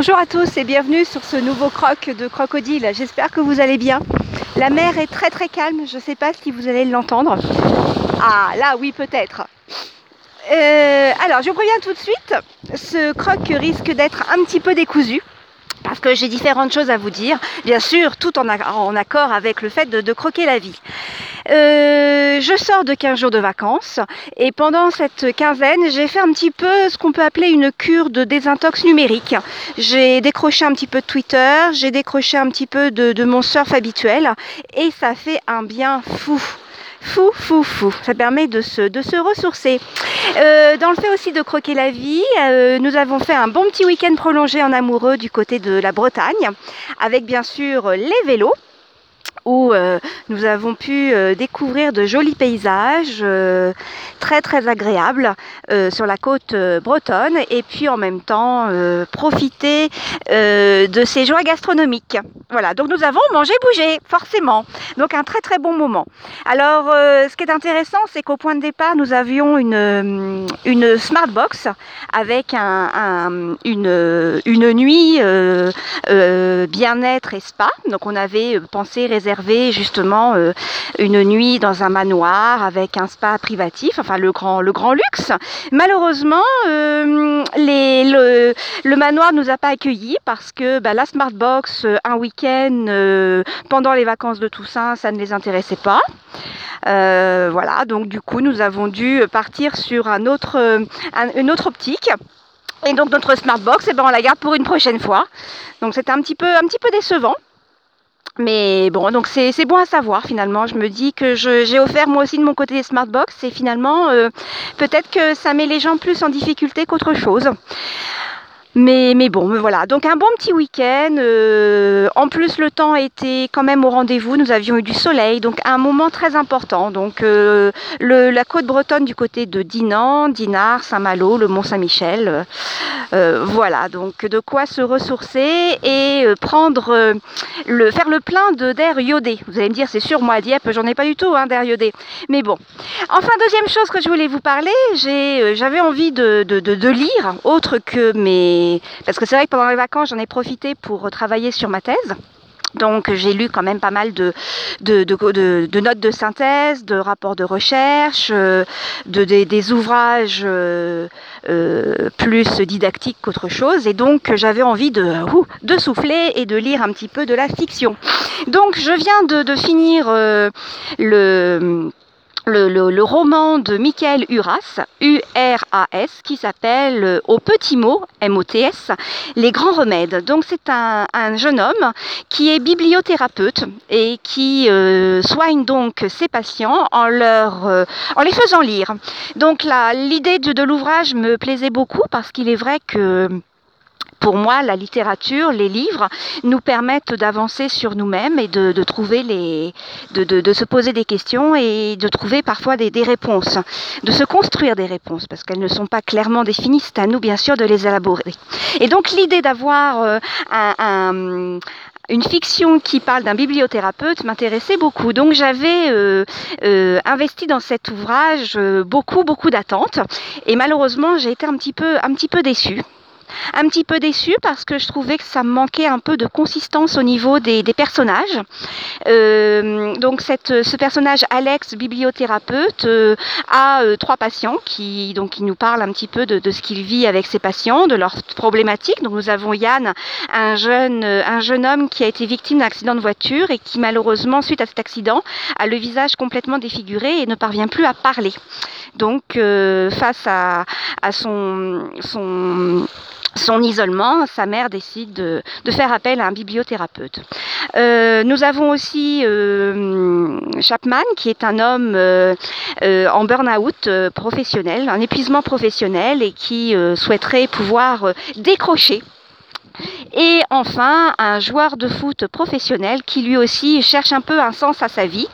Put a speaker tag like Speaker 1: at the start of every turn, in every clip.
Speaker 1: Bonjour à tous et bienvenue sur ce nouveau croc de crocodile. J'espère que vous allez bien. La mer est très très calme, je ne sais pas si vous allez l'entendre. Ah là oui peut-être. Euh, alors je vous préviens tout de suite, ce croc risque d'être un petit peu décousu parce que j'ai différentes choses à vous dire, bien sûr, tout en, accord avec le fait de, croquer la vie. Euh, je sors de 15 jours de vacances et pendant cette quinzaine, j'ai fait un petit peu ce qu'on peut appeler une cure de désintox numérique. J'ai décroché un petit peu de Twitter, j'ai décroché un petit peu de, mon surf habituel et ça fait un bien fou fou, fou, fou. Ça permet de se, de se ressourcer. Euh, dans le fait aussi de croquer la vie, euh, nous avons fait un bon petit week-end prolongé en amoureux du côté de la Bretagne, avec bien sûr les vélos où euh, nous avons pu euh, découvrir de jolis paysages euh, très très agréables sur la côte bretonne et puis en même temps profiter de ces joies gastronomiques. Voilà, donc nous avons mangé bougé, forcément. Donc un très très bon moment. Alors ce qui est intéressant, c'est qu'au point de départ, nous avions une, une smart box avec un, une, une nuit bien-être et spa. Donc on avait pensé réserver justement euh, une nuit dans un manoir avec un spa privatif, enfin le grand, le grand luxe. Malheureusement, euh, le, manoir ne nous a pas accueillis parce que bah, la Smartbox, euh, un week-end pendant les vacances de Toussaint, ça ne les intéressait pas. voilà, donc du coup, nous avons dû partir sur un autre, une autre optique. Et donc notre Smartbox, eh ben, on la garde pour une prochaine fois. Donc c'était un petit peu, un petit peu décevant. Mais bon, donc c'est bon à savoir finalement. Je me dis que j'ai offert moi aussi de mon côté des Smartbox et finalement euh, peut-être que ça met les gens plus en difficulté qu'autre chose. Mais, mais bon, voilà. Donc un bon petit week-end. Euh, en plus, le temps était quand même au rendez-vous. Nous avions eu du soleil, donc un moment très important. Donc euh, la côte bretonne du côté de Dinan, Dinard, Saint-Malo, le Mont-Saint-Michel. Euh, voilà, donc de quoi se ressourcer et prendre le faire le plein de d'air iodé. Vous allez me dire, c'est sûr, moi à Dieppe, j'en ai pas du tout hein, d'air iodé. Mais bon. Enfin, deuxième chose que je voulais vous parler, j'avais envie de, de lire autre que mes parce que c'est vrai que pendant les vacances, j'en ai profité pour travailler sur ma thèse. Donc j'ai lu quand même pas mal de, notes de synthèse, de rapports de recherche, euh, de, des ouvrages euh, euh, plus didactiques qu'autre chose. Et donc j'avais envie de souffler et de lire un petit peu de la fiction. Donc je viens de, finir le le, roman de Michael Uras, U-R-A-S, qui s'appelle euh, Au petit mot, M-O-T-S, Les grands remèdes. Donc c'est un, jeune homme qui est bibliothérapeute et qui euh, soigne donc ses patients en, leur, euh, en les faisant lire. Donc l'idée de l'ouvrage me plaisait beaucoup parce qu'il est vrai que pour moi, la littérature, les livres, nous permettent d'avancer sur nous-mêmes et de, trouver les, de, se poser des questions et de trouver parfois des, réponses, de se construire des réponses parce qu'elles ne sont pas clairement définies. C'est à nous, bien sûr, de les élaborer. Et donc, l'idée d'avoir euh, une fiction qui parle d'un bibliothérapeute m'intéressait beaucoup. Donc j'avais euh, euh, investi dans cet ouvrage beaucoup, beaucoup d'attentes. Et malheureusement, j'ai été un petit peu, un petit peu déçue un petit peu déçue parce que je trouvais que ça manquait un peu de consistance au niveau des, personnages. Euh, donc ce personnage Alex, bibliothérapeute, euh, a euh, trois patients qui donc nous parle un petit peu de, de ce qu'il vit avec ses patients, de leurs problématiques. Donc nous avons Yann, un jeune, un jeune homme qui a été victime d'un accident de voiture et qui malheureusement suite à cet accident a le visage complètement défiguré et ne parvient plus à parler. Donc face à, son, isolement, sa mère décide de, faire appel à un bibliothérapeute. Euh, nous avons aussi euh, Chapman, qui est un homme euh, en burn-out professionnel, un épuisement professionnel et qui souhaiterait pouvoir décrocher et enfin, un joueur de foot professionnel qui lui aussi cherche un peu un sens à sa vie.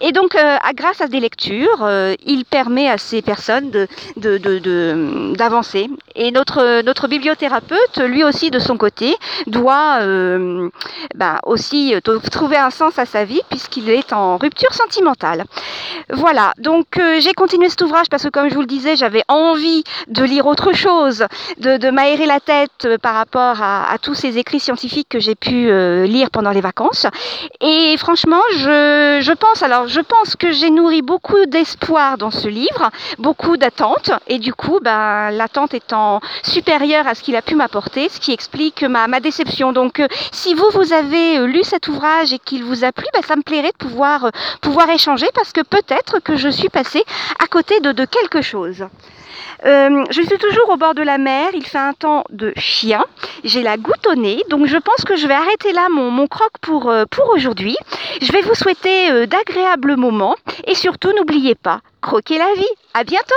Speaker 1: Et donc, euh, grâce à des lectures, euh, il permet à ces personnes d'avancer. De, de, et notre, notre bibliothérapeute, lui aussi de son côté, doit euh, ben, aussi trouver un sens à sa vie puisqu'il est en rupture sentimentale. Voilà, donc j'ai continué cet ouvrage parce que comme je vous le disais, j'avais envie de lire autre chose, de, m'aérer la tête par rapport à à, tous ces écrits scientifiques que j'ai pu euh, lire pendant les vacances. Et franchement, je, je pense, alors je pense que j'ai nourri beaucoup d'espoir dans ce livre, beaucoup d'attentes, et du coup, ben, l'attente étant supérieure à ce qu'il a pu m'apporter, ce qui explique ma, ma déception. Donc, euh, si vous, vous avez euh, lu cet ouvrage et qu'il vous a plu, ben, ça me plairait de pouvoir, pouvoir échanger parce que peut-être que je suis passée à côté de, quelque chose. Je suis toujours au bord de la mer, il fait un temps de chien, j'ai la goutte donc je pense que je vais arrêter là mon, mon croc pour, euh, pour aujourd'hui. Je vais vous souhaiter euh, d'agréables moments et surtout n'oubliez pas, croquez la vie. À bientôt